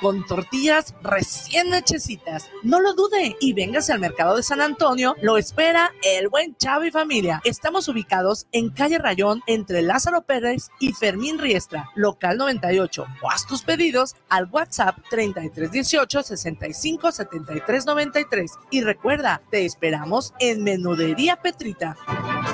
con tortillas recién hechecitas. No lo dude y véngase al mercado de San Antonio. Lo espera el buen Chavo y familia. Estamos ubicados en calle Rayón entre Lázaro Pérez y Fermín Riestra, local 98. O haz tus pedidos al WhatsApp 3318 65 73 93. Y recuerda, te esperamos en Menudería Petrita.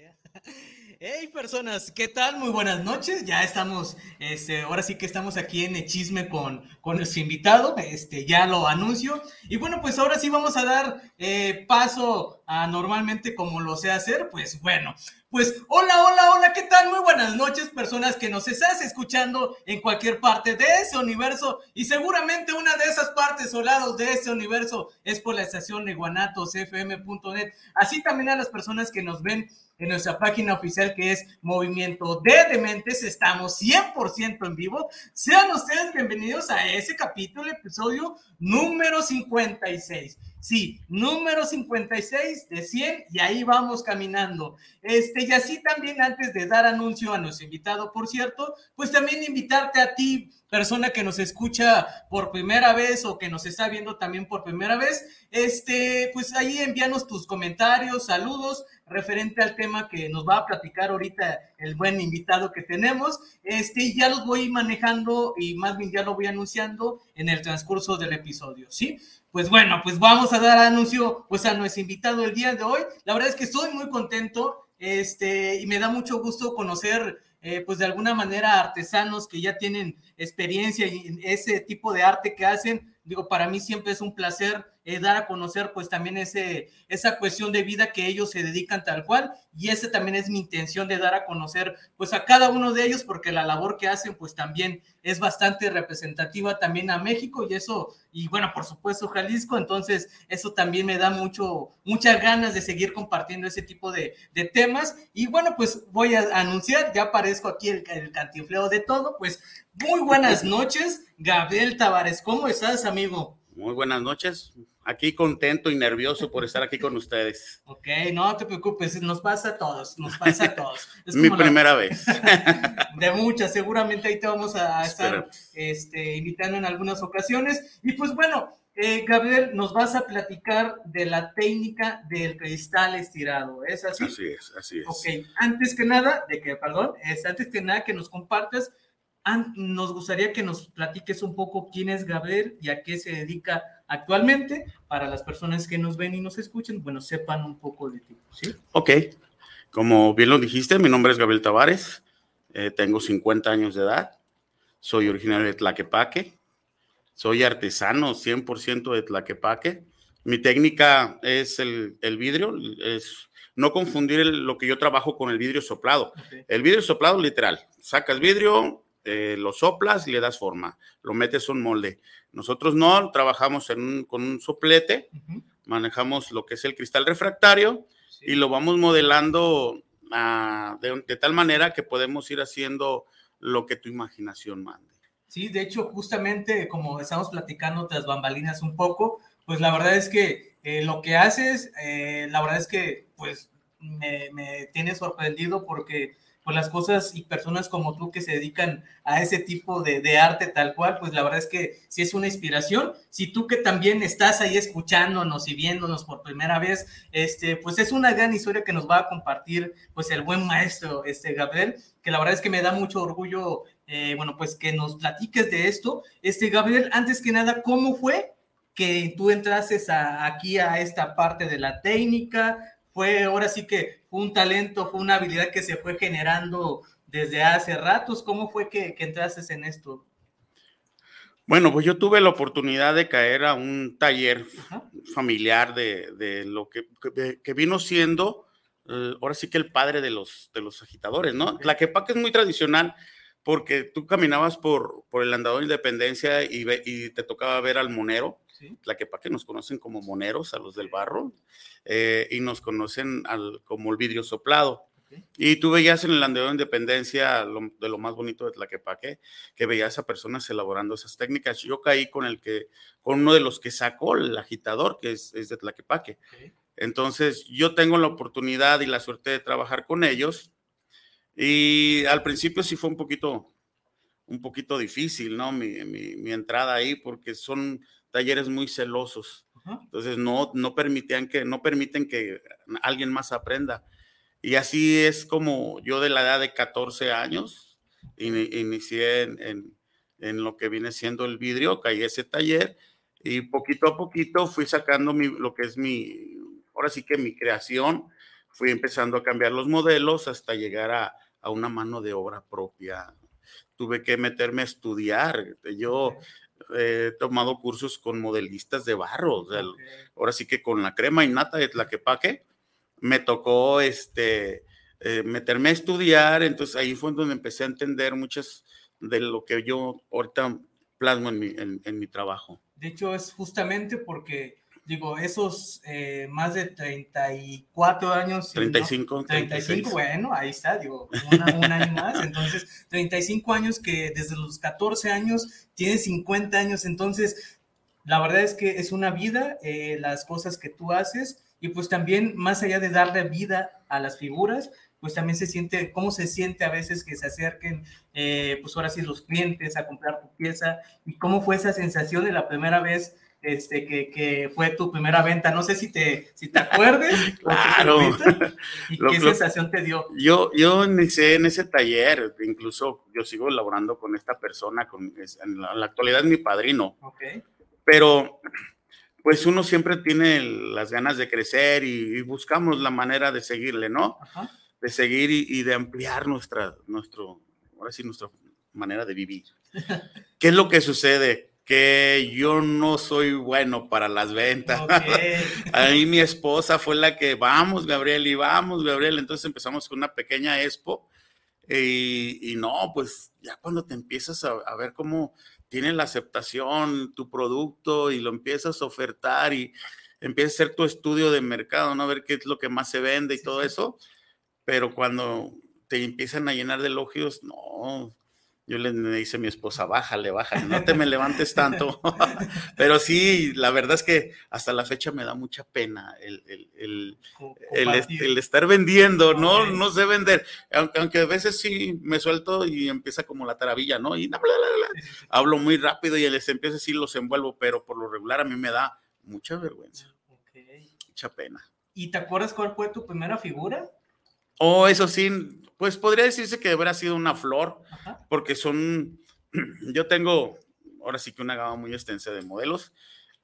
Hey personas, ¿qué tal? Muy buenas noches. Ya estamos, este, ahora sí que estamos aquí en el chisme con, con nuestro invitado, este, ya lo anuncio. Y bueno, pues ahora sí vamos a dar eh, paso a normalmente como lo sé hacer. Pues bueno, pues hola, hola, hola, ¿qué tal? Muy buenas noches, personas que nos estás escuchando en cualquier parte de ese universo. Y seguramente una de esas partes o de ese universo es por la estación de guanatosfm.net. Así también a las personas que nos ven en nuestra página oficial que es Movimiento de Dementes. Estamos 100% en vivo. Sean ustedes bienvenidos a ese capítulo, episodio número 56. Sí, número 56 de 100 y ahí vamos caminando. Este, y así también antes de dar anuncio a nuestro invitado, por cierto, pues también invitarte a ti, persona que nos escucha por primera vez o que nos está viendo también por primera vez, este, pues ahí envíanos tus comentarios, saludos referente al tema que nos va a platicar ahorita el buen invitado que tenemos. Este, ya los voy manejando y más bien ya lo voy anunciando en el transcurso del episodio, ¿sí? Pues bueno, pues vamos a dar anuncio pues a nuestro invitado el día de hoy. La verdad es que estoy muy contento este, y me da mucho gusto conocer eh, pues de alguna manera artesanos que ya tienen experiencia en ese tipo de arte que hacen. Digo, para mí siempre es un placer eh, dar a conocer pues también ese, esa cuestión de vida que ellos se dedican tal cual. Y ese también es mi intención de dar a conocer pues a cada uno de ellos porque la labor que hacen pues también es bastante representativa también a México. Y eso y bueno por supuesto Jalisco. Entonces eso también me da mucho muchas ganas de seguir compartiendo ese tipo de, temas. Y bueno pues voy a anunciar ya aparezco aquí el, el de todo. Pues muy buenas noches Gabriel Tavares. ¿cómo estás amigo? Muy buenas noches, aquí contento y nervioso por estar aquí con ustedes. Ok, no te preocupes, nos pasa a todos, nos pasa a todos. Es Mi primera vez. De muchas, seguramente ahí te vamos a estar este, invitando en algunas ocasiones. Y pues bueno, eh, Gabriel, nos vas a platicar de la técnica del cristal estirado, ¿es así? Así es, así es. Ok, antes que nada, de que, perdón, es antes que nada que nos compartas nos gustaría que nos platiques un poco quién es Gabriel y a qué se dedica actualmente, para las personas que nos ven y nos escuchen, bueno, sepan un poco de ti. ¿sí? Ok, como bien lo dijiste, mi nombre es Gabriel Tavares, eh, tengo 50 años de edad, soy originario de Tlaquepaque, soy artesano 100% de Tlaquepaque. Mi técnica es el, el vidrio, es no confundir lo que yo trabajo con el vidrio soplado. El vidrio soplado, literal, sacas vidrio, eh, lo soplas y le das forma, lo metes en un molde. Nosotros no, trabajamos con un soplete, manejamos lo que es el cristal refractario y lo vamos modelando ah, de, tal manera que podemos ir haciendo lo que tu imaginación mande. Sí, de hecho, justamente como estamos platicando tras bambalinas un poco, pues la verdad es que eh, lo que haces, eh, la verdad es que pues me, me tiene sorprendido porque pues las cosas y personas como tú que se dedican a ese tipo de, arte tal cual, pues la verdad es que sí es una inspiración. Si tú que también estás ahí escuchándonos y viéndonos por primera vez, este, pues es una gran historia que nos va a compartir pues el buen maestro, este Gabriel, que la verdad es que me da mucho orgullo, eh, bueno, pues que nos platiques de esto. Este Gabriel, antes que nada, ¿cómo fue que tú entrases aquí a esta parte de la técnica? Fue ahora sí que un talento, fue una habilidad que se fue generando desde hace ratos. ¿Cómo fue que, que entrases en esto? Bueno, pues yo tuve la oportunidad de caer a un taller Ajá. familiar de, de, lo que, que, vino siendo, uh, ahora sí que el padre de los, de los agitadores, ¿no? La quepaca es muy tradicional porque tú caminabas por, por el andador de Independencia y, ve, y te tocaba ver al monero, ¿Sí? la quepaca nos conocen como moneros, a los del barro, eh, y nos conocen al, como el vidrio soplado. Y tú veías en el andador de Independencia lo, de lo más bonito de Tlaquepaque, que veías a personas elaborando esas técnicas. Yo caí con el que, con uno de los que sacó el agitador, que es, es de Tlaquepaque. Entonces, yo tengo la oportunidad y la suerte de trabajar con ellos. Y al principio sí fue un poquito, un poquito difícil, ¿no? Mi, mi, mi entrada ahí, porque son talleres muy celosos. Entonces, no, no permitían que, no permiten que alguien más aprenda. Y así es como yo de la edad de 14 años in, inicié en, en, en, lo que viene siendo el vidrio, caí ese taller y poquito a poquito fui sacando mi, lo que es mi, ahora sí que mi creación, fui empezando a cambiar los modelos hasta llegar a, a una mano de obra propia. Tuve que meterme a estudiar. Yo he tomado cursos con modelistas de barro, o sea, okay. ahora sí que con la crema innata de Tlaquepaque me tocó este, eh, meterme a estudiar, entonces ahí fue donde empecé a entender muchas de lo que yo ahorita plasmo en mi, en, en mi trabajo. De hecho, es justamente porque, digo, esos eh, más de 34 años. 35. ¿no? 35, 36. bueno, ahí está, digo, una, un año más. Entonces, 35 años que desde los 14 años tienes 50 años, entonces, la verdad es que es una vida, eh, las cosas que tú haces y pues también más allá de darle vida a las figuras, pues también se siente, cómo se siente a veces que se acerquen, eh, pues ahora sí los clientes a comprar tu pieza y cómo fue esa sensación de la primera vez este, que, que, fue tu primera venta. No sé si te, si te acuerdes. claro. ¿Y lo, qué lo, sensación te dio? Yo, yo inicié en ese taller, incluso yo sigo elaborando con esta persona, con, en, la, en la actualidad es mi padrino. Okay. Pero pues uno siempre tiene las ganas de crecer y, y buscamos la manera de seguirle, ¿no? Ajá. De seguir y, y, de ampliar nuestra, nuestro, ahora sí, nuestra manera de vivir. ¿Qué es lo que sucede? Que yo no soy bueno para las ventas. Okay. A mí mi esposa fue la que, vamos, Gabriel, y vamos, Gabriel. Entonces empezamos con una pequeña expo. Y, y no, pues ya cuando te empiezas a, a ver cómo tiene la aceptación tu producto y lo empiezas a ofertar y empiezas a hacer tu estudio de mercado, ¿no? A ver qué es lo que más se vende y sí, todo sí. eso. Pero cuando te empiezan a llenar de elogios, no. Yo le, dice a mi esposa, bájale, bájale, no te me levantes tanto. Pero sí, la verdad es que hasta la fecha me da mucha pena el, el, el, estar vendiendo. ¿no? No sé vender. Aunque, aunque, a veces sí me suelto y empieza como la taravilla, ¿no? Y bla, bla, bla, hablo muy rápido y les empiezo así, los envuelvo, pero por lo regular a mí me da mucha vergüenza. Okay. Mucha pena. ¿Y te acuerdas cuál fue tu primera figura? Oh, eso sí, pues podría decirse que habrá sido una flor, Ajá. porque son, yo tengo ahora sí que una gama muy extensa de modelos.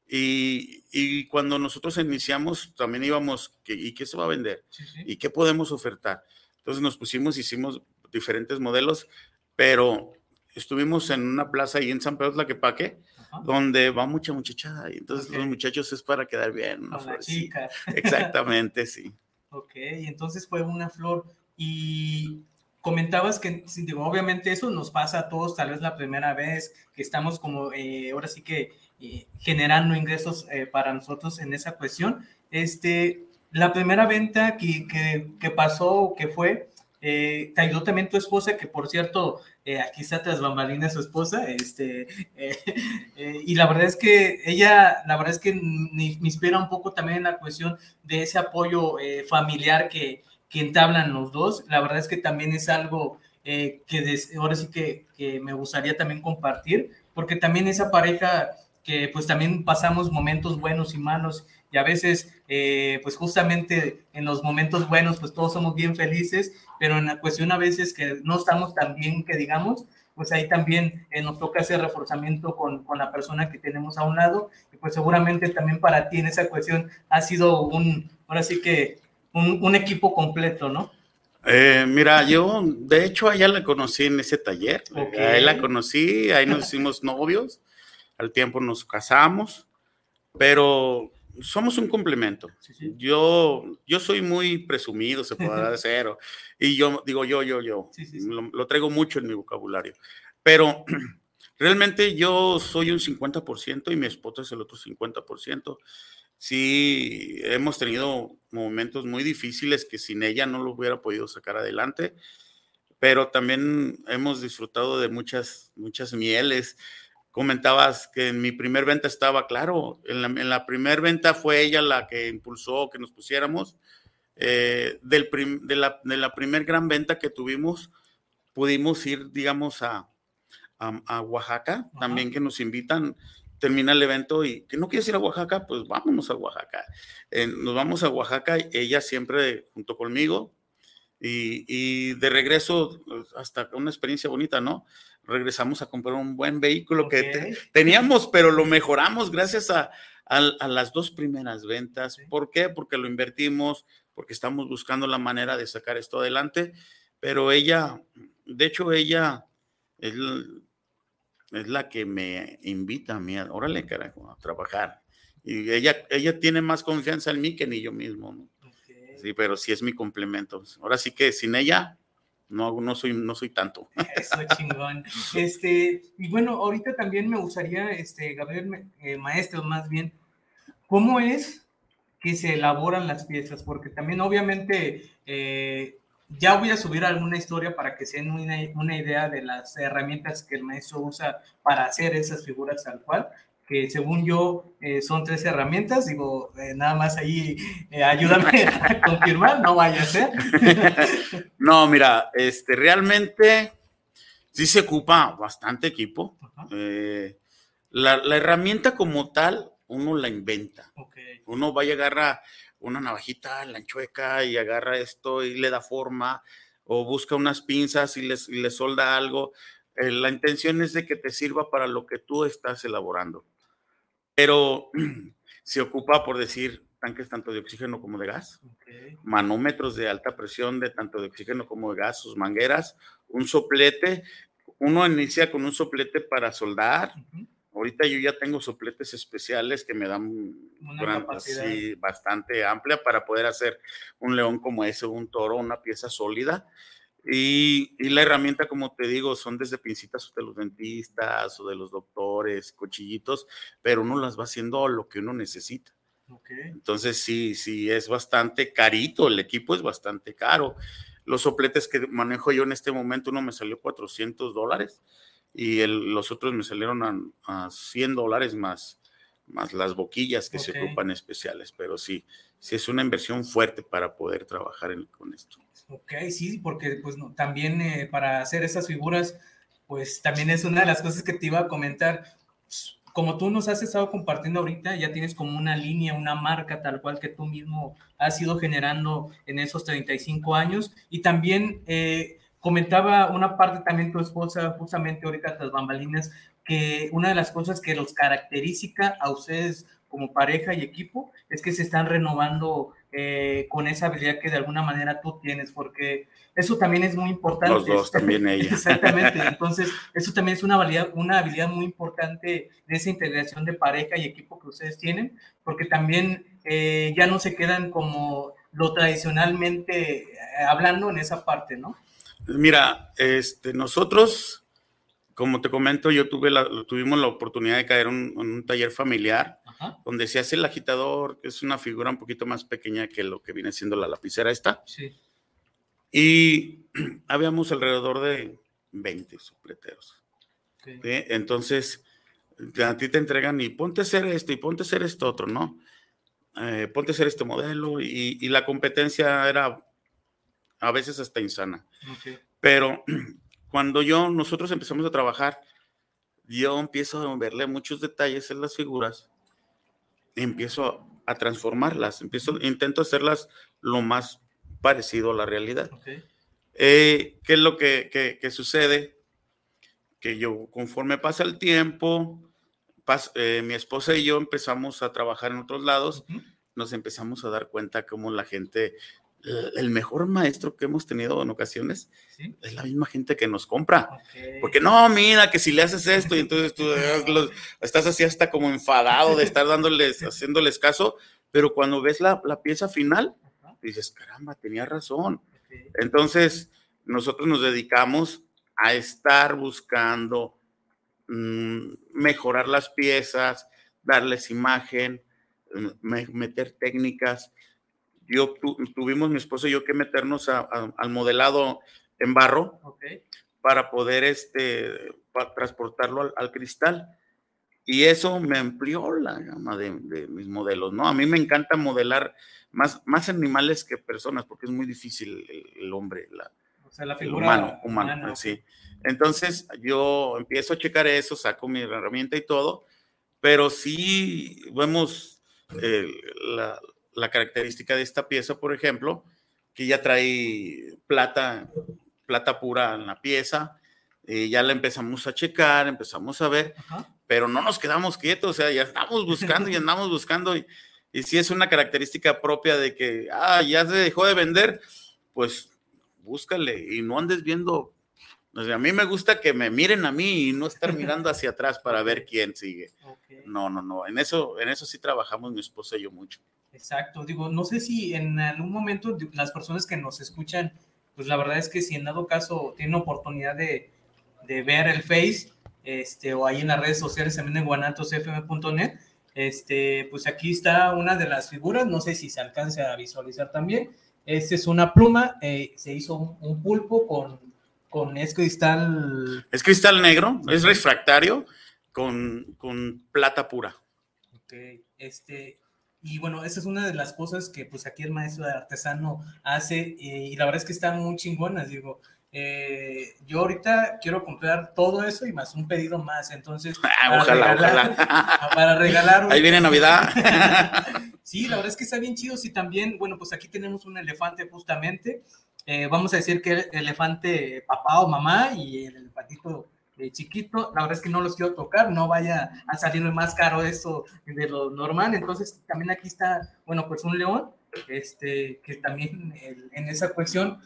Y, y cuando nosotros iniciamos, también íbamos, ¿y qué se va a vender? Sí, sí. ¿Y qué podemos ofertar? Entonces nos pusimos, hicimos diferentes modelos, pero estuvimos en una plaza ahí en San Pedro Tlaquepaque, Ajá. donde va mucha muchachada, y entonces okay. los muchachos es para quedar bien. Una Con la chica. Exactamente, sí. Ok, entonces fue una flor. Y comentabas que, digo, obviamente eso nos pasa a todos, tal vez la primera vez que estamos como, eh, ahora sí que eh, generando ingresos eh, para nosotros en esa cuestión. Este, la primera venta que, que, que pasó, que fue, eh, te ayudó también tu esposa, que por cierto, eh, aquí está tras bambalinas su esposa, este, eh, eh, y la verdad es que ella, la verdad es que me, inspira un poco también en la cuestión de ese apoyo eh, familiar que, que entablan los dos. La verdad es que también es algo eh, que ahora sí que, que, me gustaría también compartir, porque también esa pareja que pues también pasamos momentos buenos y malos y a veces eh, pues justamente en los momentos buenos pues todos somos bien felices, pero en la cuestión a veces que no estamos tan bien que digamos, pues ahí también eh, nos toca hacer reforzamiento con, con, la persona que tenemos a un lado, y pues seguramente también para ti en esa cuestión ha sido un, ahora sí que un, un equipo completo, ¿no? Eh, mira, yo de hecho a ella la conocí en ese taller, ahí la conocí, ahí nos hicimos novios, al tiempo nos casamos, pero somos un complemento. Yo, yo soy muy presumido, se puede decir, y yo digo yo, yo, yo, lo, traigo mucho en mi vocabulario, pero realmente yo soy un 50% y mi esposa es el otro 50%. Sí, hemos tenido momentos muy difíciles que sin ella no lo hubiera podido sacar adelante, pero también hemos disfrutado de muchas, muchas mieles comentabas que en mi primer venta estaba claro, en la, en primera venta fue ella la que impulsó que nos pusiéramos. Eh, del de, la, de la primer gran venta que tuvimos, pudimos ir, digamos, a, a, Oaxaca, también que nos invitan, termina el evento y que no quieres ir a Oaxaca, pues vámonos a Oaxaca. nos vamos a Oaxaca, ella siempre junto conmigo, y, y, de regreso, pues, hasta una experiencia bonita, ¿no? Regresamos a comprar un buen vehículo que teníamos, pero lo mejoramos gracias a, las dos primeras ventas. ¿Por qué? Porque lo invertimos, porque estamos buscando la manera de sacar esto adelante, pero ella, de hecho, ella es, es la que me invita a mí, órale, carajo, a trabajar. Y ella, ella tiene más confianza en mí que ni yo mismo, Sí, pero sí es mi complemento. Ahora sí que sin ella, no, no soy, no soy tanto. Eso chingón. Este, y bueno, ahorita también me gustaría, este, Gabriel, eh, maestro, más bien, ¿cómo es que se elaboran las piezas? Porque también, obviamente, eh, ya voy a subir alguna historia para que se den una, una, idea de las herramientas que el maestro usa para hacer esas figuras tal cual que según yo eh, son tres herramientas, digo, eh, nada más ahí eh, ayúdame a confirmar, no vaya a ser. no, mira, este, realmente sí se ocupa bastante equipo. La, la, herramienta como tal, uno la inventa. Uno va y agarra una navajita, la enchueca y agarra esto y le da forma, o busca unas pinzas y les, y le solda algo. la intención es de que te sirva para lo que tú estás elaborando pero se ocupa por decir tanques tanto de oxígeno como de gas, manómetros de alta presión de tanto de oxígeno como de gas, sus mangueras, un soplete. Uno inicia con un soplete para soldar. Ahorita yo ya tengo sopletes especiales que me dan una bastante amplia para poder hacer un león como ese, un toro, una pieza sólida. Y, la herramienta, como te digo, son desde pincitas de los dentistas o de los doctores, cuchillitos, pero uno las va haciendo lo que uno necesita. Entonces, sí, sí, es bastante carito, el equipo es bastante caro. Los sopletes que manejo yo en este momento, uno me salió 400 dólares y los otros me salieron a, 100 dólares más, más las boquillas que se ocupan especiales, pero sí, sí es una inversión fuerte para poder trabajar con esto. Ok, sí, porque pues no, también eh, para hacer esas figuras, pues también es una de las cosas que te iba a comentar. Como tú nos has estado compartiendo ahorita, ya tienes como una línea, una marca tal cual que tú mismo has ido generando en esos 35 años. Y también eh, comentaba una parte también tu esposa, justamente ahorita las bambalinas, que una de las cosas que los caracteriza a ustedes como pareja y equipo es que se están renovando eh, con esa habilidad que de alguna manera tú tienes, porque eso también es muy importante. Los dos, también ella. Exactamente, entonces eso también es una habilidad, una habilidad muy importante de esa integración de pareja y equipo que ustedes tienen, porque también eh, ya no se quedan como lo tradicionalmente eh, hablando en esa parte, ¿no? Mira, este, nosotros como te comento, yo tuve la, tuvimos la oportunidad de caer en un, taller familiar donde se hace el agitador, que es una figura un poquito más pequeña que lo que viene siendo la lapicera esta. Sí. Y habíamos alrededor de 20 supleteros. Entonces, a ti te entregan y ponte a hacer esto y ponte a hacer esto otro, ¿no? Eh, ponte a hacer este modelo y, y la competencia era a veces hasta insana. Ok. Pero cuando yo, nosotros empezamos a trabajar, yo empiezo a verle muchos detalles en las figuras, empiezo a transformarlas, empiezo, intento hacerlas lo más parecido a la realidad. Ok. Eh, ¿Qué es lo que, que- que sucede? Que yo, conforme pasa el tiempo, pas- eh, mi esposa y yo empezamos a trabajar en otros lados, Ujú. nos empezamos a dar cuenta cómo la gente, el mejor maestro que hemos tenido en ocasiones Sí. es la misma gente que nos compra. Porque no, mira, que si le haces esto y entonces tú estás así hasta como enfadado de estar dándoles, haciéndoles caso, pero cuando ves la, la pieza final, dices, caramba, tenía razón. Entonces, nosotros nos dedicamos a estar buscando mm, mejorar las piezas, darles imagen, mm, me- meter técnicas. Yo tu- tuvimos mi esposo y yo que meternos a- a- al modelado en barro Ok. para poder este, pa- transportarlo al, al cristal. Y eso me amplió la gama de, de mis modelos, ¿no? A mí me encanta modelar más, más animales que personas, porque es muy difícil el, el hombre, la, O sea, la el figura humano, humano, sí. Entonces yo empiezo a checar eso, saco mi herramienta y todo, pero sí vemos eh, la, la característica de esta pieza, por ejemplo, que ya trae plata, plata pura en la pieza, y ya la empezamos a checar, empezamos a ver, Ajá. pero no nos quedamos quietos, o sea, ya estamos buscando y andamos buscando, y, y si es una característica propia de que, ah, ya se dejó de vender, pues búscale y no andes viendo. O sea, a mí me gusta que me miren a mí y no estar mirando hacia atrás para ver quién sigue. No, no, no. En eso, en eso sí trabajamos mi esposa y yo mucho. Exacto, digo, no sé si en algún momento las personas que nos escuchan, pues la verdad es que si en dado caso tienen oportunidad de, de ver el Face, este, o ahí en las redes sociales también en guanatosfm.net, este, pues aquí está una de las figuras, no sé si se alcance a visualizar también. Esta es una pluma, eh, se hizo un, un pulpo con, con es cristal. Es cristal negro, es refractario con, con plata pura. Ok, este, y bueno, esa es una de las cosas que pues aquí el maestro de artesano hace eh, y la verdad es que están muy chingonas, digo. eh, yo ahorita quiero comprar todo eso y más un pedido más, entonces Ah, para ojalá, regalar- ojalá. para regalar Ahí viene Navidad. Sí, la verdad es que está bien chido. Y también, bueno, pues aquí tenemos un elefante justamente. Eh, vamos a decir que el elefante papá o mamá y el elefantito chiquito. La verdad es que no los quiero tocar, no vaya a salirme más caro esto de lo normal. Entonces, también aquí está, bueno, pues un león, este, que también el- en esa cuestión,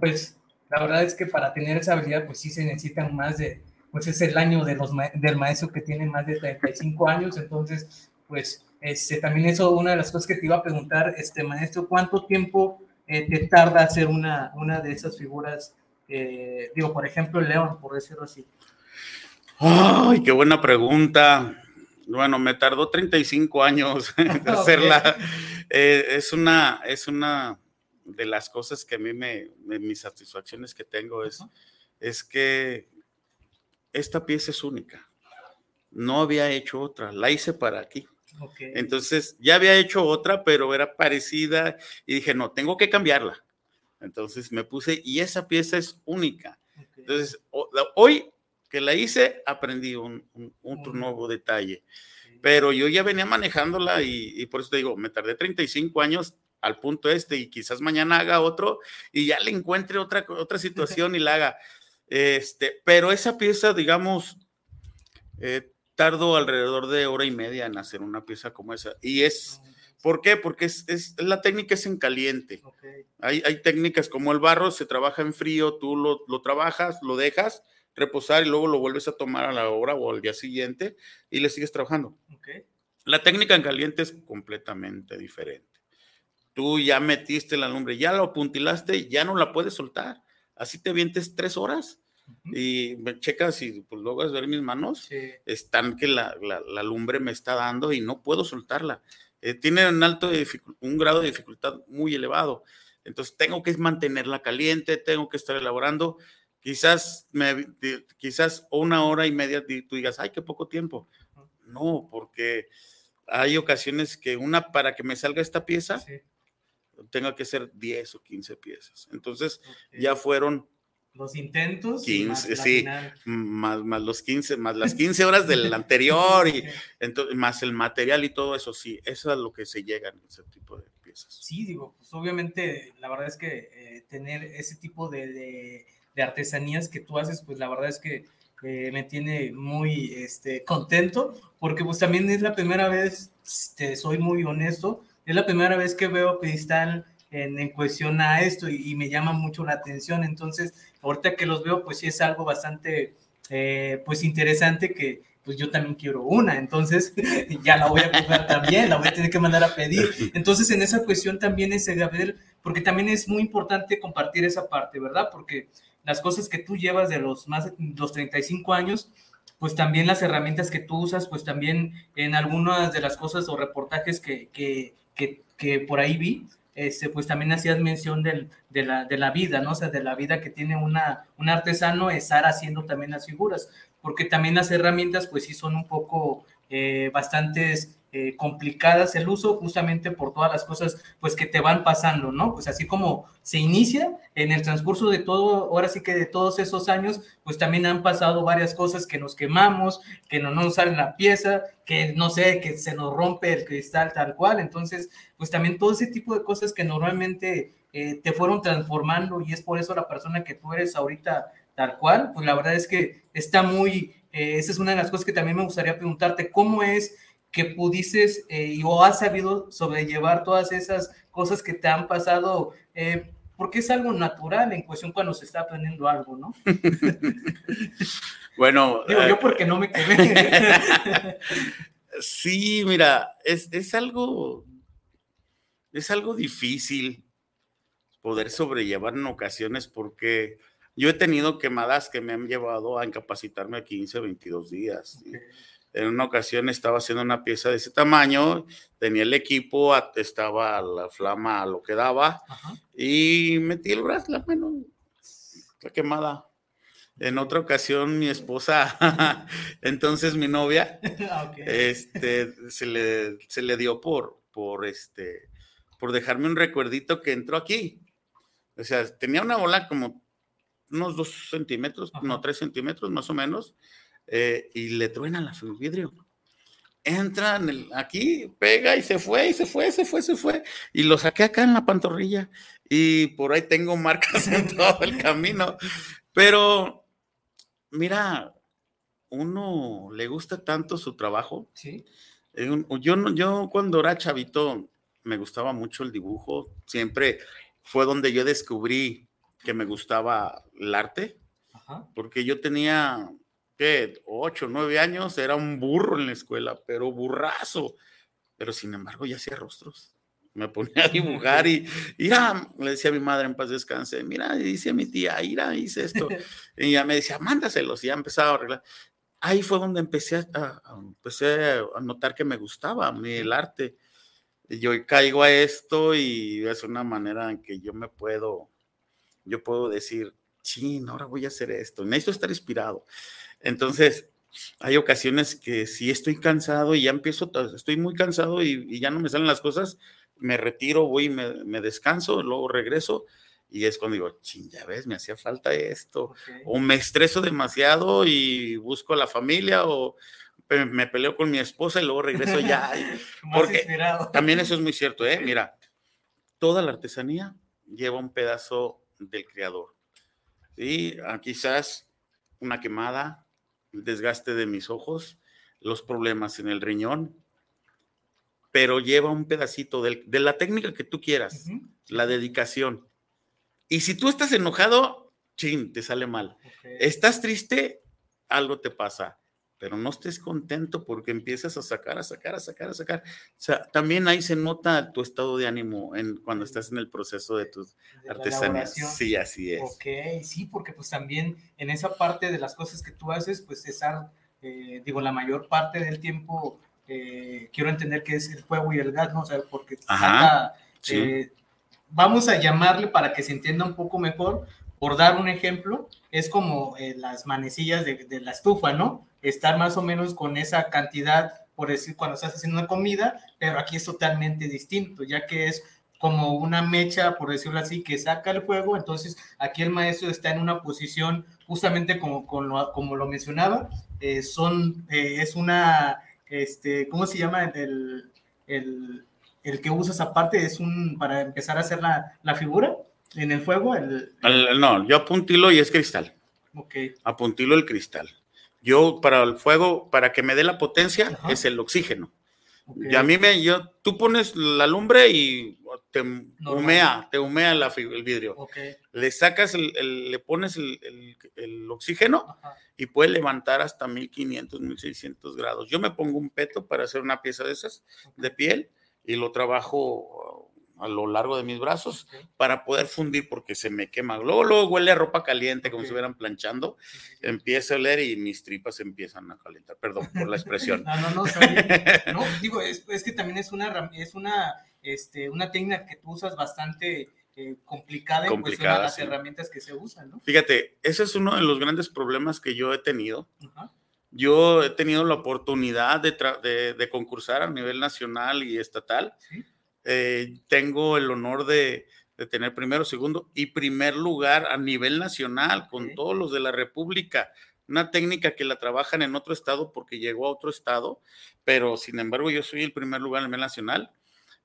pues la verdad es que para tener esa habilidad, pues sí se necesitan más de, pues es el año de los del maestro que tiene más de 35 años. Entonces, pues este, también eso, una de las cosas que te iba a preguntar, este maestro, ¿cuánto tiempo eh, te tarda hacer una, una de esas figuras? Eh, digo, por ejemplo, el león, por decirlo así. Ay, qué buena pregunta. Bueno, me tardó 35 años en hacerla. Eh, es, una, es una de las cosas que a mí me, de mis satisfacciones que tengo es, es que esta pieza es única. No había hecho otra, la hice para aquí. Entonces, ya había hecho otra, pero era parecida y dije, no, tengo que cambiarla. Entonces me puse, y esa pieza es única. ok. Entonces, hoy que la hice, aprendí un, un- Un- nuevo detalle. Pero yo ya venía manejándola y, y por eso te digo, me tardé 35 años al punto este y quizás mañana haga otro y ya le encuentre otra, otra situación y la haga. Este, pero esa pieza, digamos, eh, tardo alrededor de hora y media en hacer una pieza como esa. Y es, ¿por qué? Porque es, es- la técnica es en caliente. Hay, hay técnicas como el barro, se trabaja en frío, tú lo, lo trabajas, lo dejas reposar y luego lo vuelves a tomar a la hora o al día siguiente y le sigues trabajando. La técnica en caliente es completamente diferente. Tú ya metiste la lumbre, ya lo puntilaste, ya no la puedes soltar. Así te vientes tres horas y me checas y pues logras ver mis manos Sí. están que la, la- la lumbre me está dando y no puedo soltarla. Eh, tiene un, alto de un grado de dificultad muy elevado. Entonces tengo que mantenerla caliente, tengo que estar elaborando. Quizás, me, quizás una hora y media di- tú digas, ay, qué poco tiempo. No, porque hay ocasiones que una, para que me salga esta pieza, Sí. tenga que ser 10 o 15 piezas. Entonces, ya fueron los intentos. 15, sí, más, más, los 15, más las 15 horas del anterior y entonces, más el material y todo eso, sí, eso es lo que se llega en ese tipo de piezas. Sí, digo, pues obviamente la verdad es que eh, tener ese tipo de, de, de, artesanías que tú haces, pues la verdad es que eh, me tiene muy este, contento, porque pues también es la primera vez, te soy muy honesto, es la primera vez que veo cristal en, en cuestión a esto y, y, me llama mucho la atención. Entonces, ahorita que los veo, pues sí es algo bastante, eh, pues interesante que pues yo también quiero una, entonces ya la voy a comprar también, la voy a tener que mandar a pedir. Entonces, en esa cuestión también es ver, porque también es muy importante compartir esa parte, ¿verdad? Porque las cosas que tú llevas de los más de los 35 años, pues también las herramientas que tú usas, pues también en algunas de las cosas o reportajes que, que, que, que por ahí vi, este, pues también hacías mención del, de, la, de, la, vida, ¿no? O sea, de la vida que tiene una, un artesano estar haciendo también las figuras, porque también las herramientas, pues sí son un poco eh, bastantes eh, complicadas el uso, justamente por todas las cosas, pues que te van pasando, ¿no? Pues así como se inicia en el transcurso de todo, ahora sí que de todos esos años, pues también han pasado varias cosas que nos quemamos, que no nos sale la pieza, que no sé, que se nos rompe el cristal tal cual, entonces, pues también todo ese tipo de cosas que normalmente eh, te fueron transformando y es por eso la persona que tú eres ahorita tal cual, pues la verdad es que está muy, eh, esa es una de las cosas que también me gustaría preguntarte, ¿cómo es que pudieses eh, o has sabido sobrellevar todas esas cosas que te han pasado? Eh, porque es algo natural en cuestión cuando se está aprendiendo algo, ¿no? bueno. Digo, yo porque no me quedé. sí, mira, es, es algo, es algo difícil poder sobrellevar en ocasiones porque yo he tenido quemadas que me han llevado a incapacitarme 15, 22 días. Okay. En una ocasión estaba haciendo una pieza de ese tamaño, tenía el equipo, estaba la flama lo que daba Ajá. y metí el brazo, la mano, la quemada. En otra ocasión, mi esposa, entonces mi novia, okay. este, se le, se le dio por, por, este, por dejarme un recuerdito que entró aquí. O sea, tenía una bola como unos dos centímetros, Ajá. no tres centímetros más o menos, eh, y le truena la vidrio. Entra en el, aquí, pega y se fue, y se fue, se fue, se fue. Y lo saqué acá en la pantorrilla. Y por ahí tengo marcas en todo el camino. Pero, mira, uno le gusta tanto su trabajo. Sí. Eh, yo, yo cuando era chavito me gustaba mucho el dibujo. Siempre fue donde yo descubrí que me gustaba el arte. Ajá. Porque yo tenía que ocho, nueve años, era un burro en la escuela, pero burrazo. Pero sin embargo, ya hacía rostros. Me ponía a dibujar y, mira, le decía a mi madre en paz descanse, mira, dice a mi tía, mira, hice esto. Y ella me decía, mándaselos, y ya empezaba a arreglar. Ahí fue donde empecé a, a, empecé a notar que me gustaba a mí el arte. Yo caigo a esto y es una manera en que yo me puedo, yo puedo decir, sí, ahora voy a hacer esto. Necesito estar inspirado. Entonces, hay ocasiones que si estoy cansado y ya empiezo, estoy muy cansado y, y ya no me salen las cosas, me retiro, voy, me, me, descanso, luego regreso y es cuando digo, ching, ya ves, me hacía falta esto. Okay. O me estreso demasiado y busco a la familia o me peleo con mi esposa y luego regreso ya. porque inspirado. también eso es muy cierto, ¿eh? Mira, toda la artesanía lleva un pedazo del creador. Y ah, quizás una quemada, el desgaste de mis ojos, los problemas en el riñón, pero lleva un pedacito de, de la técnica que tú quieras, uh -huh. la dedicación. Y si tú estás enojado, chin, te sale mal. Okay. Estás triste, algo te pasa, pero no estés contento porque empiezas a sacar, a sacar, a sacar, a sacar. O sea, también ahí se nota tu estado de ánimo en, cuando estás en el proceso de tus de artesanías. Sí, así es. Ok, sí, porque pues también en esa parte de las cosas que tú haces, pues César, eh, digo, la mayor parte del tiempo, eh, quiero entender que es el fuego y el gas, ¿no? O sea, porque Ajá, saca, sí. eh, vamos a llamarle para que se entienda un poco mejor, por dar un ejemplo, es como eh, las manecillas de, de, la estufa, ¿no? Estar más o menos con esa cantidad, por decir, cuando estás haciendo una comida, pero aquí es totalmente distinto, ya que es como una mecha, por decirlo así, que saca el fuego. Entonces, aquí el maestro está en una posición, justamente como, como lo mencionaba, eh, son, eh, es una, este, ¿cómo se llama? El, el, el, que usas aparte es un, para empezar a hacer la, la figura en el fuego. El, no, yo apuntilo y es cristal. Ok. Apuntilo el cristal. Yo para el fuego, para que me dé la potencia, es el oxígeno. Y a mí me, yo, tú pones la lumbre y te humea, te humea el vidrio. Le sacas, el, le pones el, el oxígeno y puede levantar hasta 1500, 1600 grados. Yo me pongo un peto para hacer una pieza de esas de piel y lo trabajo a lo largo de mis brazos para poder fundir porque se me quema. Luego, huele a ropa caliente como si estuvieran planchando. Empieza a oler y mis tripas empiezan a calentar. Perdón por la expresión. no, no, no, no, digo, es, que también es una, es una, este, una técnica que tú usas bastante eh, complicada, en cuestión las herramientas que se usan, ¿no? Fíjate, ese es uno de los grandes problemas que yo he tenido. Yo he tenido la oportunidad de, de, de, concursar a nivel nacional y estatal. ¿Sí? Eh, tengo el honor de, tener primero, segundo y primer lugar a nivel nacional con todos los de la República. Una técnica que la trabajan en otro estado porque llegó a otro estado, pero sin embargo yo soy el primer lugar a nivel nacional.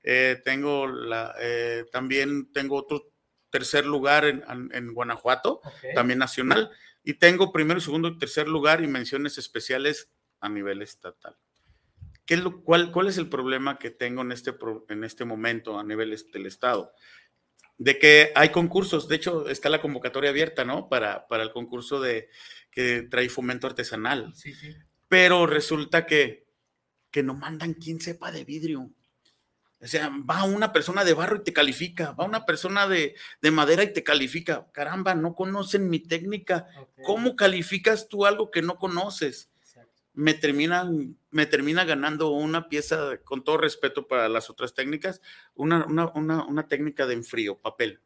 Eh, tengo la, eh, también tengo otro tercer lugar en, Guanajuato, también nacional, y tengo primero, segundo y tercer lugar y menciones especiales a nivel estatal. ¿Qué es lo, cuál, ¿Cuál es el problema que tengo en este, en este momento a nivel del Estado? De que hay concursos, de hecho está la convocatoria abierta, ¿no? Para, para el concurso de que trae fomento artesanal. Sí, sí. Pero resulta que, que no mandan quien sepa de vidrio. O sea, va una persona de barro y te califica, va una persona de, de madera y te califica. Caramba, no conocen mi técnica. ¿Cómo calificas tú algo que no conoces? me termina, me termina ganando una pieza, con todo respeto para las otras técnicas, una, una, técnica de enfrío, papel.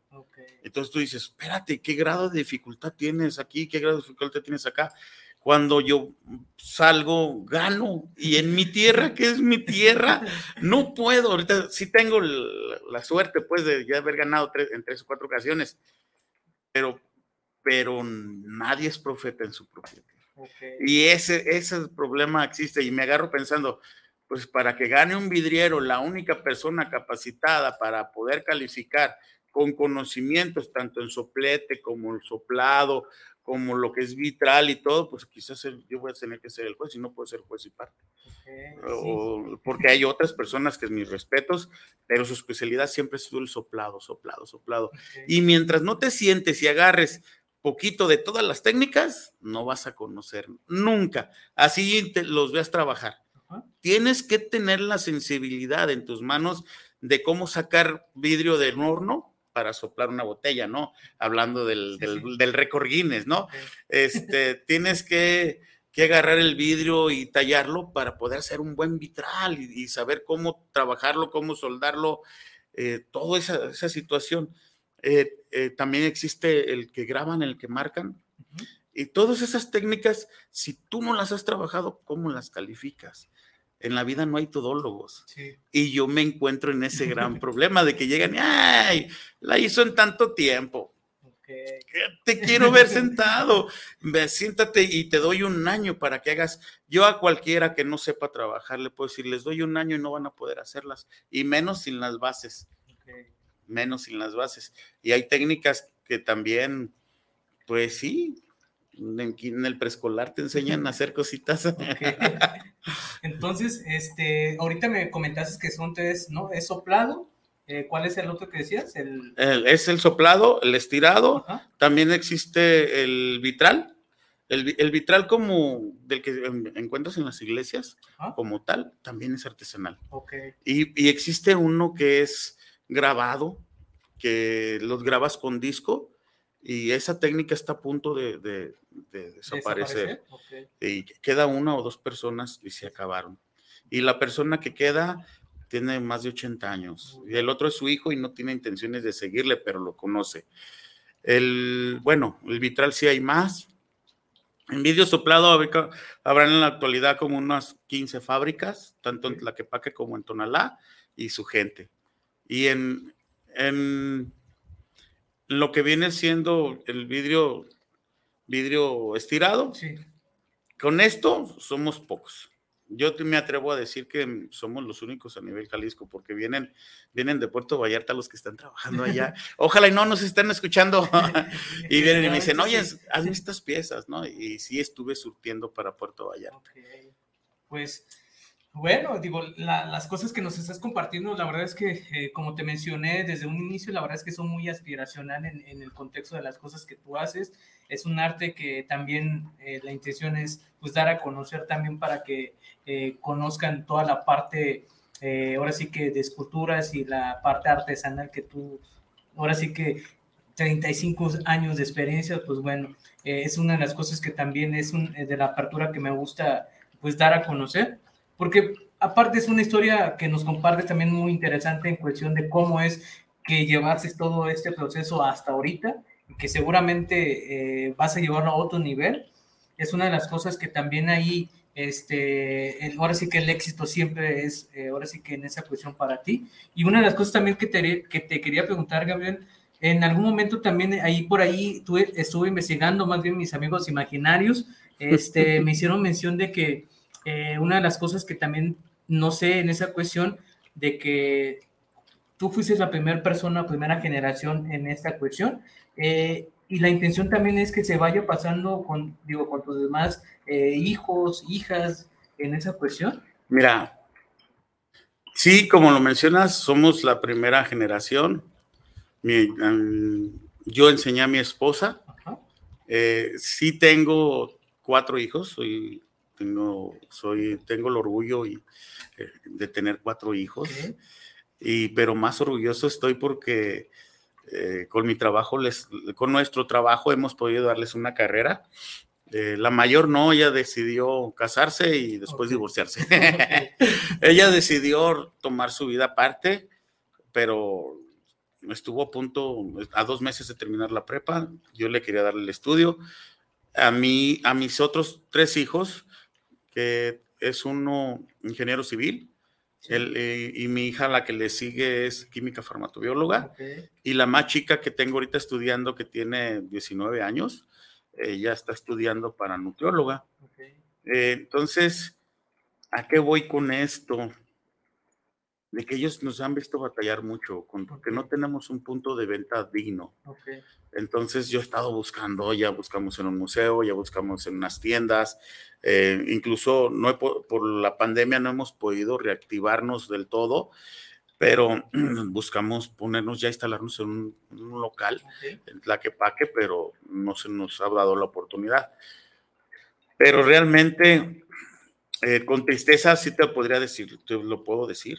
Entonces tú dices, espérate, ¿qué grado de dificultad tienes aquí? ¿Qué grado de dificultad tienes acá? Cuando yo salgo, gano. Y en mi tierra, que es mi tierra, no puedo. Ahorita sí tengo la, suerte, pues, de ya haber ganado en tres o cuatro ocasiones. Pero, pero nadie es profeta en su propia tierra. Y ese, ese problema existe y me agarro pensando, pues para que gane un vidriero, la única persona capacitada para poder calificar con conocimientos tanto en soplete como en soplado, como lo que es vitral y todo, pues quizás yo voy a tener que ser el juez y no puedo ser juez y parte. porque hay otras personas que mis respetos, pero su especialidad siempre es el soplado, soplado, soplado. Y mientras no te sientes y agarres poquito de todas las técnicas, no vas a conocer nunca. Así te los veas trabajar. Tienes que tener la sensibilidad en tus manos de cómo sacar vidrio del horno para soplar una botella, ¿no? Hablando del, del, récord Guinness, ¿no? Este, tienes que, agarrar el vidrio y tallarlo para poder hacer un buen vitral y, saber cómo trabajarlo, cómo soldarlo, eh, toda esa, esa situación. Eh, eh, también existe el que graban, el que marcan. Y todas esas técnicas, si tú no las has trabajado, ¿cómo las calificas? En la vida no hay todólogos. Y yo me encuentro en ese gran problema de que llegan y, ¡ay! La hizo en tanto tiempo. Te quiero ver sentado. siéntate y te doy un año para que hagas. Yo a cualquiera que no sepa trabajar le puedo decir, les doy un año y no van a poder hacerlas, y menos sin las bases menos sin las bases. Y hay técnicas que también, pues sí, en, el preescolar te enseñan a hacer cositas. Entonces, este, ahorita me comentaste que son tres, ¿no? Es soplado. Eh, ¿Cuál es el otro que decías? El... es el soplado, el estirado. También existe el vitral. El, vitral como del que encuentras en las iglesias, como tal, también es artesanal. Y, y, existe uno que es grabado, que los grabas con disco y esa técnica está a punto de, desaparecer. Y queda una o dos personas y se acabaron. Y la persona que queda tiene más de 80 años. Y el otro es su hijo y no tiene intenciones de seguirle, pero lo conoce. El, bueno, el vitral sí hay más. En vidrio soplado habrán en la actualidad como unas 15 fábricas, tanto en Tlaquepaque como en Tonalá, y su gente. Y en, en lo que viene siendo el vidrio, vidrio estirado, Sí. con esto somos pocos. Yo te- me atrevo a decir que somos los únicos a nivel Jalisco, porque vienen, vienen de Puerto Vallarta los que están trabajando allá. Ojalá y no nos estén escuchando. y vienen y me dicen, oye, hazme estas piezas, ¿no? Y sí estuve surtiendo para Puerto Vallarta. Ok. Pues bueno, digo, la- las cosas que nos estás compartiendo, la verdad es que, eh, como te mencioné desde un inicio, la verdad es que son muy aspiracional en, el contexto de las cosas que tú haces. Es un arte que también eh, la intención es pues dar a conocer también para que eh, conozcan toda la parte, ahora sí que de esculturas y la parte artesanal que tú, ahora sí que 35 años de experiencia, pues bueno, es una de las cosas que también es de la apertura que me gusta pues dar a conocer, porque aparte es una historia que nos comparte también muy interesante en cuestión de cómo es que llevaste todo este proceso hasta ahorita que seguramente eh, vas a llevarlo a otro nivel. Es una de las cosas que también ahí, este, el- ahora sí que el éxito siempre es, eh, ahora sí que en esa cuestión para ti. Y una de las cosas también que te, que te quería preguntar, Gabriel, en algún momento también ahí por ahí tuve, estuve investigando, más bien mis amigos imaginarios, este, me hicieron mención de que eh, una de las cosas que también no sé en esa cuestión de que tú fuiste la primera persona, primera generación en esta cuestión, eh, y la intención también es que se vaya pasando con, digo, con tus demás eh, hijos, hijas en esa cuestión. Mira, sí, como lo mencionas, somos la primera generación. Mi, um, yo enseñé a mi esposa. Eh, sí tengo cuatro hijos. Soy, tengo, soy, tengo el orgullo y, eh, de tener cuatro hijos. Y, pero más orgulloso estoy porque eh, con mi trabajo, les, con nuestro trabajo hemos podido darles una carrera. Eh, la mayor no, ella decidió casarse y después divorciarse. Ella decidió tomar su vida aparte, pero estuvo a punto, a dos meses de terminar la prepa. Yo le quería darle el estudio. A mí, a mis otros tres hijos, que es uno ingeniero civil, el, eh, y mi hija, la que le sigue, es química farmacobióloga. Y la más chica que tengo ahorita estudiando, que tiene 19 años, ella está estudiando para nutrióloga. Ok. Eh, entonces, ¿a qué voy con esto? De que ellos nos han visto batallar mucho, con, porque no tenemos un punto de venta digno. Ok. Entonces yo he estado buscando, ya buscamos en un museo, ya buscamos en unas tiendas, eh, incluso no he po- por la pandemia no hemos podido reactivarnos del todo, pero buscamos ponernos ya, instalarnos en un, en un local Ok. en Tlaquepaque, pero no se nos ha dado la oportunidad. Pero realmente, eh, con tristeza, sí te podría decir, te lo puedo decir.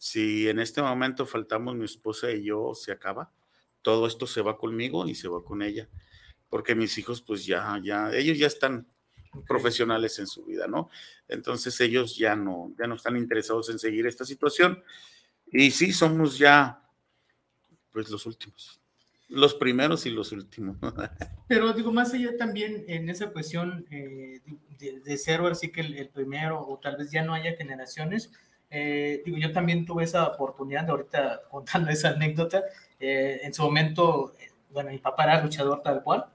Si en este momento faltamos mi esposa y yo, se acaba. Todo esto se va conmigo y se va con ella. Porque mis hijos, pues ya, ya, ellos ya están Ok. profesionales en su vida, ¿no? Entonces ellos ya no, ya no están interesados en seguir esta situación. Y sí, somos ya, pues los últimos. Los primeros y los últimos. Pero digo, más allá también en esa cuestión eh, de, de ser ahora sí que el, el primero o tal vez ya no haya generaciones, eh, digo, yo también tuve esa oportunidad de ahorita contando esa anécdota. eh, en su momento, eh, bueno, mi papá era luchador tal cual.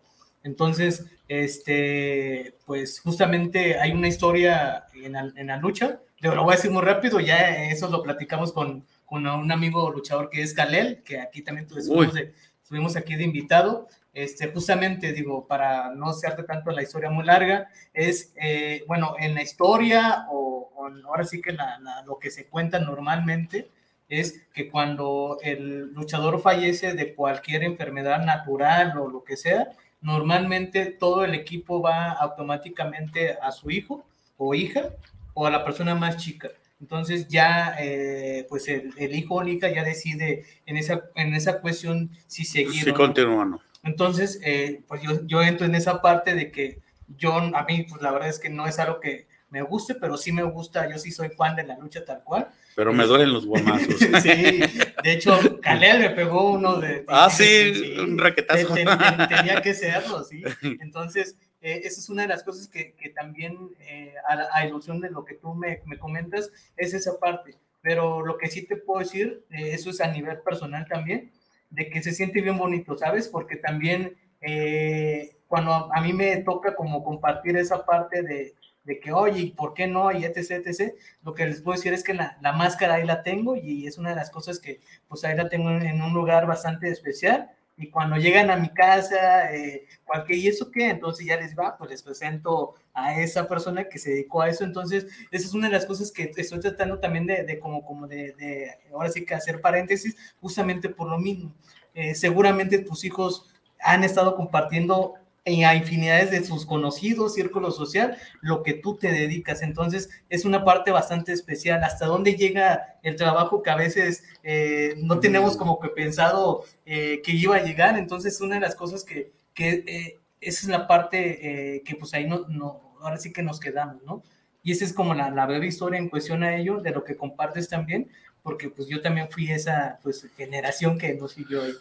Entonces, este, pues justamente hay una historia en la, en la lucha. Digo, lo voy a decir muy rápido, ya eso lo platicamos con, con un amigo luchador que es Kalel, que aquí también tuvimos, de, estuvimos aquí de invitado. Este, justamente, digo, para no hacerte tanto la historia muy larga, es, eh, bueno, en la historia o, o ahora sí que la, la, lo que se cuenta normalmente es que cuando el luchador fallece de cualquier enfermedad natural o lo que sea, normalmente todo el equipo va automáticamente a su hijo o hija o a la persona más chica. Entonces ya, eh, pues el, el, hijo o hija ya decide en esa, en esa cuestión si seguir. Si continúa no. Entonces, eh, pues yo, yo entro en esa parte de que yo, a mí, pues la verdad es que no es algo que me guste, pero sí me gusta, yo sí soy fan de la lucha tal cual. Pero me duelen los guamazos. sí, de hecho, Calel me pegó uno de... Ah, sí, sí un raquetazo. Ten, ten, tenía que serlo, sí. Entonces, eh, esa es una de las cosas que, que también, eh, a, a, ilusión de lo que tú me, me, comentas, es esa parte. pero lo que sí te puedo decir, eh, eso es a nivel personal también, de que se siente bien bonito, ¿sabes? Porque también eh, cuando a, mí me toca como compartir esa parte de, de que, oye, ¿y por qué no? Y etc, etc. Lo que les puedo decir es que la, la, máscara ahí la tengo y es una de las cosas que, pues ahí la tengo en, en un lugar bastante especial. Y cuando llegan a mi casa, eh, cualquier, ¿y eso qué? Entonces ya les va, pues les presento a esa persona que se dedicó a eso. Entonces, esa es una de las cosas que estoy tratando también de, como, como de, de, ahora sí que hacer paréntesis, justamente por lo mismo. Eh, seguramente tus hijos han estado compartiendo en infinidades de sus conocidos, círculo social, lo que tú te dedicas. Entonces, es una parte bastante especial. ¿Hasta dónde llega el trabajo que a veces eh, no tenemos como que pensado eh, que iba a llegar? Entonces, una de las cosas que, que eh, esa es la parte eh, que pues ahí no, no, ahora sí que nos quedamos, ¿no? Y esa es como la, la breve historia en cuestión a ello, de lo que compartes también, porque pues yo también fui esa pues generación que nos siguió ahí.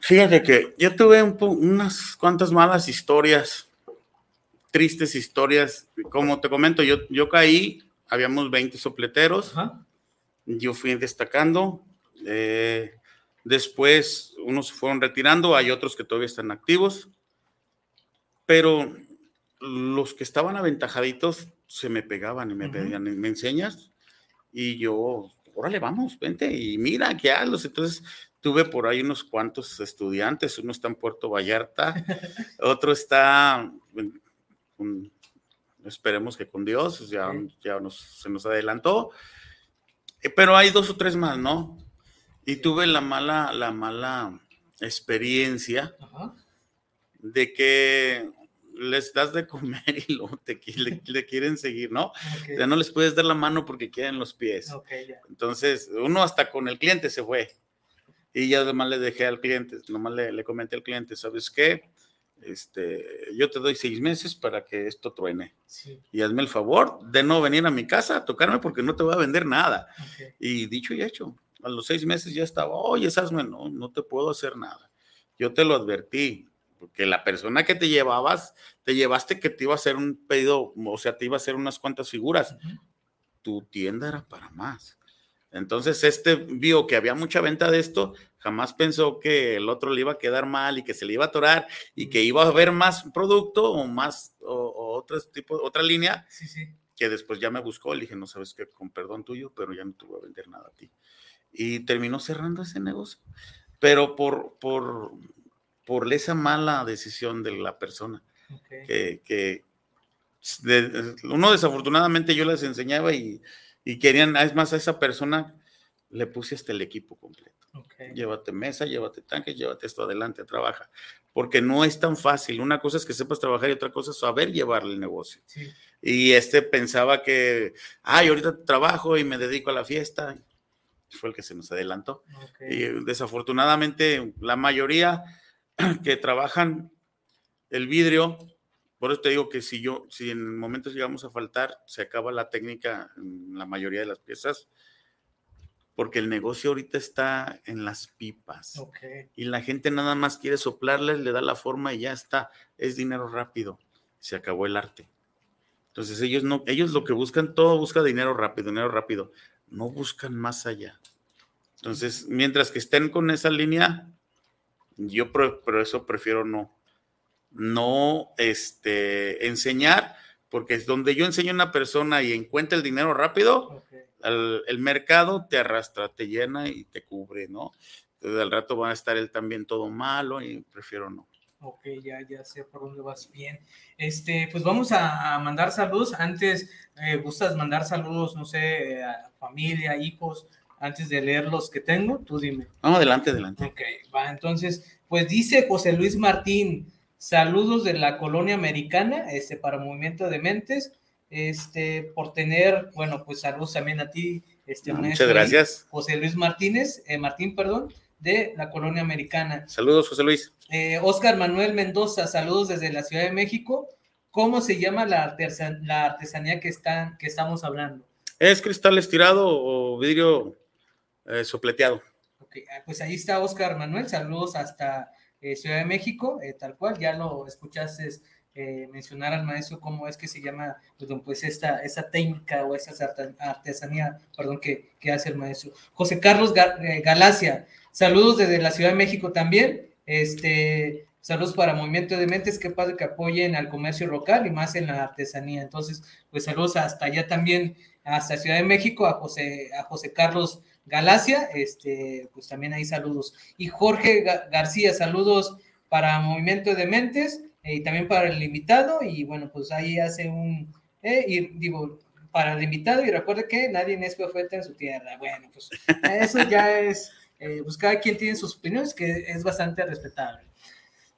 Fíjate que yo tuve un unas cuantas malas historias, tristes historias. Como te comento, yo, yo caí, habíamos 20 sopleteros, Ajá. yo fui destacando. Eh, después, unos se fueron retirando, hay otros que todavía están activos, pero los que estaban aventajaditos se me pegaban y me pedían, ¿me enseñas? Y yo, órale, vamos, vente y mira, ¿qué hazlos? Entonces, tuve por ahí unos cuantos estudiantes, uno está en Puerto Vallarta, otro está, esperemos que con Dios, ya, ya nos, se nos adelantó, eh, pero hay dos o tres más, ¿no? Y tuve la mala, la mala experiencia Ajá. de que les das de comer y luego te, le, le, quieren seguir, ¿no? Okay. Ya no les puedes dar la mano porque quieren los pies. Okay, yeah. Entonces, uno hasta con el cliente se fue. Y ya además le dejé al cliente, nomás le, le comenté al cliente, ¿sabes qué? Este, yo te doy seis meses para que esto truene. Sí. Y hazme el favor de no venir a mi casa a tocarme porque no te voy a vender nada. Okay. Y dicho y hecho, a los seis meses ya estaba, oye, hazme, no, no te puedo hacer nada. Yo te lo advertí, porque la persona que te llevabas, te llevaste que te iba a hacer un pedido, o sea, te iba a hacer unas cuantas figuras. Uh -huh. Tu tienda era para más. Entonces, este vio que había mucha venta de esto, jamás pensó que el otro le iba a quedar mal y que se le iba a atorar y que iba a haber más producto o más, o, o otro tipo, otra línea, sí, sí. que después ya me buscó, le dije, no sabes qué, con perdón tuyo, pero ya no te voy a vender nada a ti. Y terminó cerrando ese negocio, pero por, por, por esa mala decisión de la persona, okay. que, que de, uno desafortunadamente yo les enseñaba y y querían, es más, a esa persona le puse hasta el equipo completo. Okay. Llévate mesa, llévate tanques, llévate esto adelante, trabaja. Porque no es tan fácil. Una cosa es que sepas trabajar y otra cosa es saber llevar el negocio. Sí. Y este pensaba que, ay, ahorita trabajo y me dedico a la fiesta. Fue el que se nos adelantó. Okay. Y desafortunadamente, la mayoría que trabajan el vidrio, por eso te digo que si yo, si en momentos llegamos a faltar, se acaba la técnica en la mayoría de las piezas, porque el negocio ahorita está en las pipas. Okay. Y la gente nada más quiere soplarles, le da la forma y ya está. Es dinero rápido. Se acabó el arte. Entonces ellos no, ellos lo que buscan, todo busca dinero rápido, dinero rápido. No buscan más allá. Entonces, mientras que estén con esa línea, yo por, por eso prefiero no no este, enseñar, porque es donde yo enseño a una persona y encuentra el dinero rápido, okay. el, el, mercado te arrastra, te llena y te cubre, ¿no? Entonces al rato va a estar él también todo malo y prefiero no. Ok, ya, ya sé por dónde vas bien. Este, pues vamos a, a mandar saludos. Antes, eh, ¿gustas mandar saludos, no sé, a familia, hijos, antes de leer los que tengo? Tú dime. No, adelante, adelante. Ok, va, entonces, pues dice José Luis Martín, Saludos de la colonia americana, este, para Movimiento de Mentes, este, por tener, bueno, pues saludos también a ti, este, no, muchas gracias. José Luis Martínez, eh, Martín, perdón, de la colonia americana. Saludos, José Luis. Eh, Oscar Manuel Mendoza, saludos desde la Ciudad de México. ¿Cómo se llama la, artesan la artesanía que, están, que estamos hablando? Es cristal estirado o vidrio eh, sopleteado. Ok, pues ahí está Oscar Manuel, saludos hasta eh, Ciudad de México, eh, tal cual, ya lo escuchaste eh, mencionar al maestro cómo es que se llama pues esta, esa técnica o esa artesanía perdón, que, que hace el maestro. José Carlos Galacia, saludos desde la Ciudad de México también. Este, saludos para Movimiento de Mentes, que padre que apoyen al comercio local y más en la artesanía. Entonces, pues saludos hasta allá también, hasta Ciudad de México, a José, a José Carlos Galacia, este, pues también hay saludos. Y Jorge García, saludos para Movimiento de Mentes eh, y también para el invitado. Y bueno, pues ahí hace un, eh, y digo, para el invitado, y recuerde que nadie es profeta en su tierra. Bueno, pues eso ya es, eh, pues cada quien tiene sus opiniones, que es bastante respetable.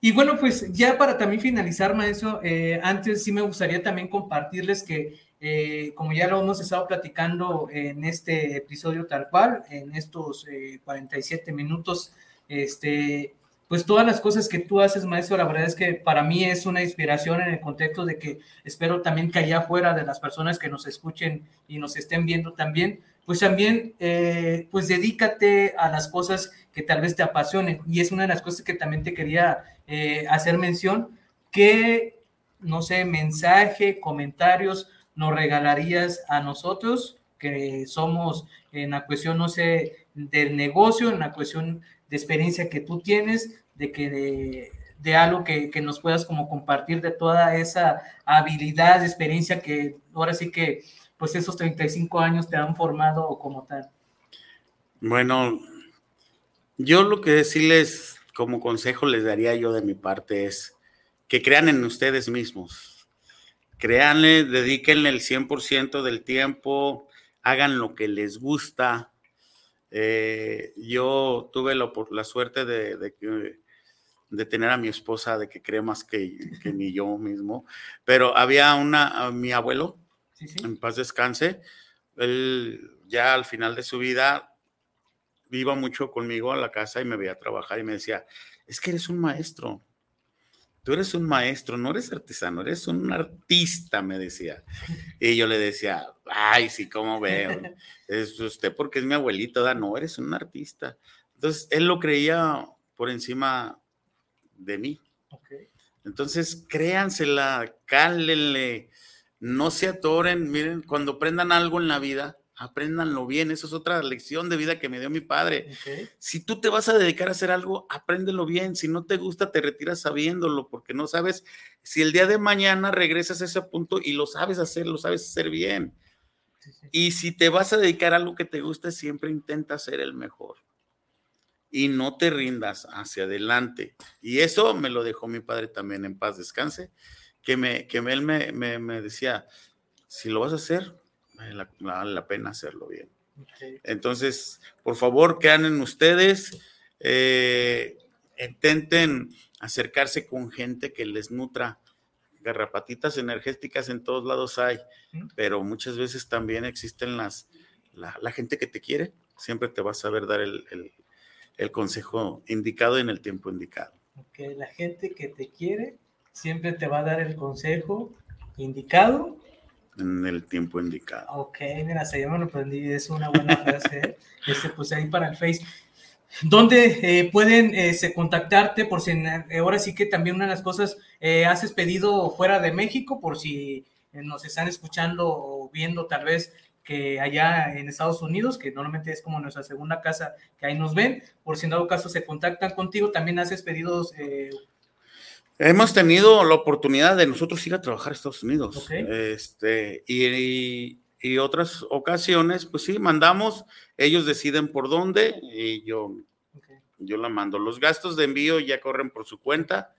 Y bueno, pues ya para también finalizar, maestro, antes sí me gustaría también compartirles que, como ya lo hemos estado platicando en este episodio tal cual, en estos 47 minutos, este, pues todas las cosas que tú haces, maestro, la verdad es que para mí es una inspiración en el contexto de que espero también que allá afuera de las personas que nos escuchen y nos estén viendo también, pues también, eh, pues dedícate a las cosas que tal vez te apasionen. Y es una de las cosas que también te quería eh, hacer mención, que, no sé, mensaje, comentarios nos regalarías a nosotros, que somos en la cuestión, no sé, del negocio, en la cuestión de experiencia que tú tienes, de que de, algo que, nos puedas como compartir de toda esa habilidad, experiencia que ahora sí que pues esos 35 años te han formado como tal. Bueno, yo lo que decirles como consejo les daría yo de mi parte es que crean en ustedes mismos. Créanle, dedíquenle el 100% del tiempo, hagan lo que les gusta. Eh, yo tuve la, la suerte de, de, que de tener a mi esposa, de que cree más que, que ni yo mismo. Pero había una, mi abuelo, en paz descanse, él ya al final de su vida iba mucho conmigo a la casa y me veía trabajar y me decía, es que eres un maestro. Tú eres un maestro, no eres artesano, eres un artista, me decía. Y yo le decía, ay, sí, ¿cómo veo? Es usted porque es mi abuelito, no, eres un artista. Entonces, él lo creía por encima de mí. Entonces, créansela, cálenle, no se atoren. Miren, cuando aprendan algo en la vida, apréndanlo bien. Esa es otra lección de vida que me dio mi padre. Si tú te vas a dedicar a hacer algo, apréndelo bien. Si no te gusta, te retiras sabiéndolo, porque no sabes si el día de mañana regresas a ese punto y lo sabes hacer, lo sabes hacer bien. Y si te vas a dedicar a algo que te guste, siempre intenta ser el mejor y no te rindas hacia adelante. Y eso me lo dejó mi padre también en paz descanse, que, me, que él me, me, decía, si lo vas a hacer, vale la, pena hacerlo bien. Entonces, por favor, quedan en ustedes, eh, intenten acercarse con gente que les nutra. Garrapatitas energéticas en todos lados hay, pero muchas veces también existen las, la, gente que te quiere, siempre te va a saber dar el, el consejo indicado en el tiempo indicado. Ok, la gente que te quiere siempre te va a dar el consejo indicado. En el tiempo indicado. Ok, mira, se llama lo aprendí, es una buena frase. ¿eh? este, pues ahí para el Face. ¿Dónde eh, pueden eh, contactarte? Por si ahora sí que también una de las cosas, haces pedido fuera de México, por si nos están escuchando o viendo tal vez que allá en Estados Unidos, que normalmente es como nuestra segunda casa, que ahí nos ven, por si en dado caso se contactan contigo, también haces pedidos. Hemos tenido la oportunidad de nosotros ir a trabajar a Estados Unidos. Este, y, y, otras ocasiones, pues sí, mandamos, ellos deciden por dónde y yo, yo la mando. Los gastos de envío ya corren por su cuenta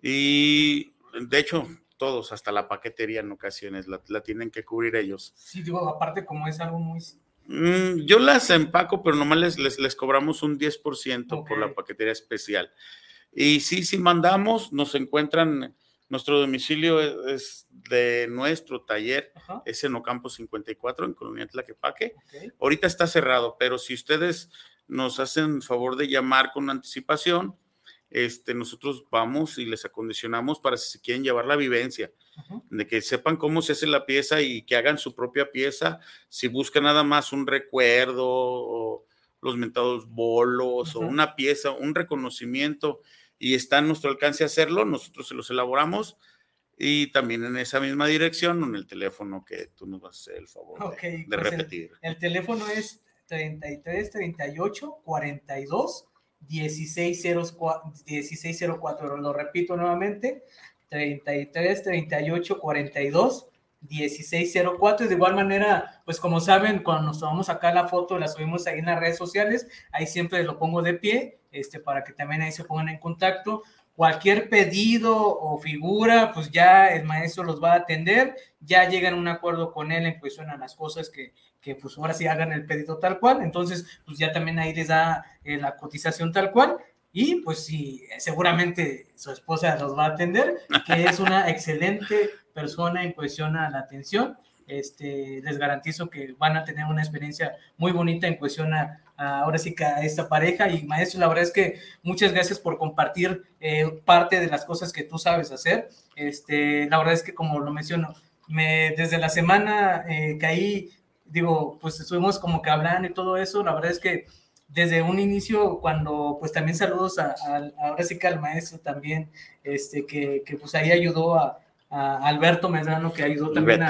y de hecho todos, hasta la paquetería en ocasiones, la, tienen que cubrir ellos. Sí, digo, aparte como es algo muy... Mm, yo las empaco, pero nomás les, les, cobramos un 10% por la paquetería especial. Y sí, si mandamos, nos encuentran, nuestro domicilio es de nuestro taller, es en Ocampo 54, en Colonia Tlaquepaque. Ahorita está cerrado, pero si ustedes nos hacen favor de llamar con anticipación, este, nosotros vamos y les acondicionamos para si se quieren llevar la vivencia, de que sepan cómo se hace la pieza y que hagan su propia pieza, si buscan nada más un recuerdo o los mentados bolos o una pieza, un reconocimiento y está a nuestro alcance hacerlo, nosotros se los elaboramos. Y también en esa misma dirección, en el teléfono que tú nos vas a hacer el favor de- Ok, de, pues el- repetir. El teléfono es 33 38 42 1604, 1604. Lo repito nuevamente: 33 38 42 1604. De igual manera, pues como saben, cuando nos tomamos acá la foto, la subimos ahí en las redes sociales, ahí siempre lo pongo de pie, este, para que también ahí se pongan en contacto. Cualquier pedido o figura, pues ya el maestro los va a atender, ya llegan a un acuerdo con él en cuestión a las cosas que, que pues ahora sí hagan el pedido tal cual, entonces pues ya también ahí les da eh, la cotización tal cual y pues sí, seguramente su esposa los va a atender, que es una excelente persona en cuestión a la atención, este, les garantizo que van a tener una experiencia muy bonita en cuestión a, ahora sí que esta pareja y maestro, la verdad es que muchas gracias por compartir eh, parte de las cosas que tú sabes hacer, este, la verdad es que como lo menciono, me, desde la semana eh, que ahí digo, pues estuvimos como que hablando y todo eso, la verdad es que desde un inicio, cuando pues también saludos a, a- ahora que al maestro también, este, que, que pues ahí ayudó a, Alberto Medrano, que ayudó también a.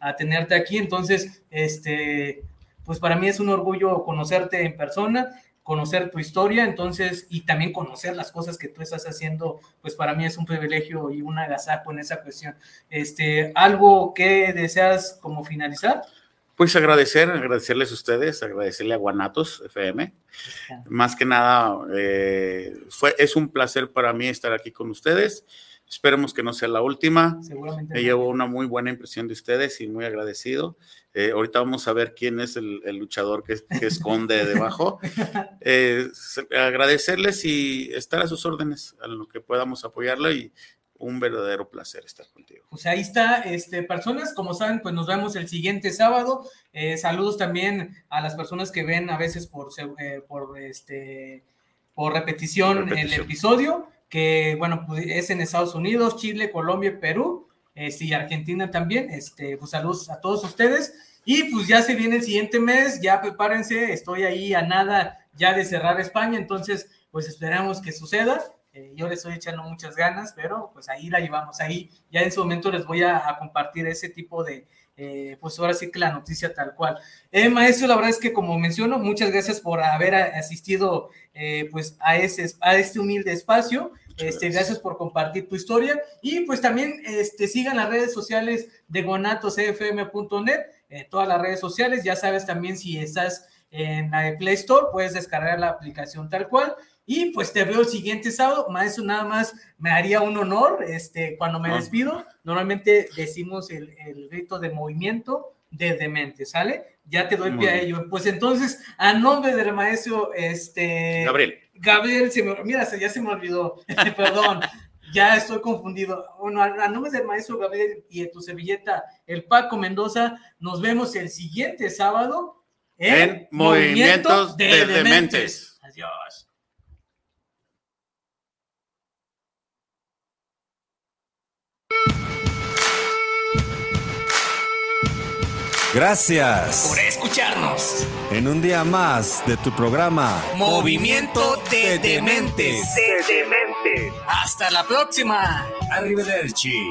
a tenerte aquí, entonces, este, pues para mí es un orgullo conocerte en persona, conocer tu historia, entonces, y también conocer las cosas que tú estás haciendo, pues para mí es un privilegio y un agasajo en esa cuestión. Este, ¿algo que deseas como finalizar? Pues agradecer, agradecerles a ustedes, agradecerle a Guanatos FM. Más que nada, eh, fue, es un placer para mí estar aquí con ustedes. Esperemos que no sea la última. Seguramente. Me llevo una muy buena impresión de ustedes y muy agradecido. Eh, ahorita vamos a ver quién es el, el luchador que, que esconde debajo. Eh, agradecerles y estar a sus órdenes, a lo que podamos apoyarlo y un verdadero placer estar contigo. Pues ahí está, este, personas, como saben, pues nos vemos el siguiente sábado. Eh, saludos también a las personas que ven a veces por, por, este, por repetición, el episodio, que bueno, pues es en Estados Unidos, Chile, Colombia, Perú, este, y Argentina también. Este, pues saludos a todos ustedes. Y pues ya se viene el siguiente mes, ya prepárense, estoy ahí a nada ya de cerrar España, entonces pues esperamos que suceda. Eh, yo le estoy echando muchas ganas, pero pues ahí la llevamos. Ahí ya en su momento les voy a, a compartir ese tipo de, eh, pues ahora sí que la noticia tal cual. Eh, maestro, la verdad es que como menciono, muchas gracias por haber asistido eh, pues a, ese, a este humilde espacio. Este, gracias. gracias por compartir tu historia y pues también este, sigan las redes sociales de guanatosfm.net, eh, todas las redes sociales, ya sabes también si estás en la de Play Store, puedes descargar la aplicación tal cual y pues te veo el siguiente sábado, maestro, nada más me haría un honor, este, cuando me Ah. despido, normalmente decimos el, el grito de movimiento de demente, ¿sale? Ya te doy pie a ello. Pues entonces, a nombre del maestro, este... Gabriel, Gabriel, se me, mira, se- ya se me olvidó, perdón, ya estoy confundido. Bueno, a, a nombre del maestro Gabriel y de tu servilleta, el Paco Mendoza, nos vemos el siguiente sábado En Movimientos de Dementes. Adiós. Gracias. Por escucharnos. En un día más de tu programa Movimiento de Dementes. De Dementes. Hasta la próxima. Arrivederci.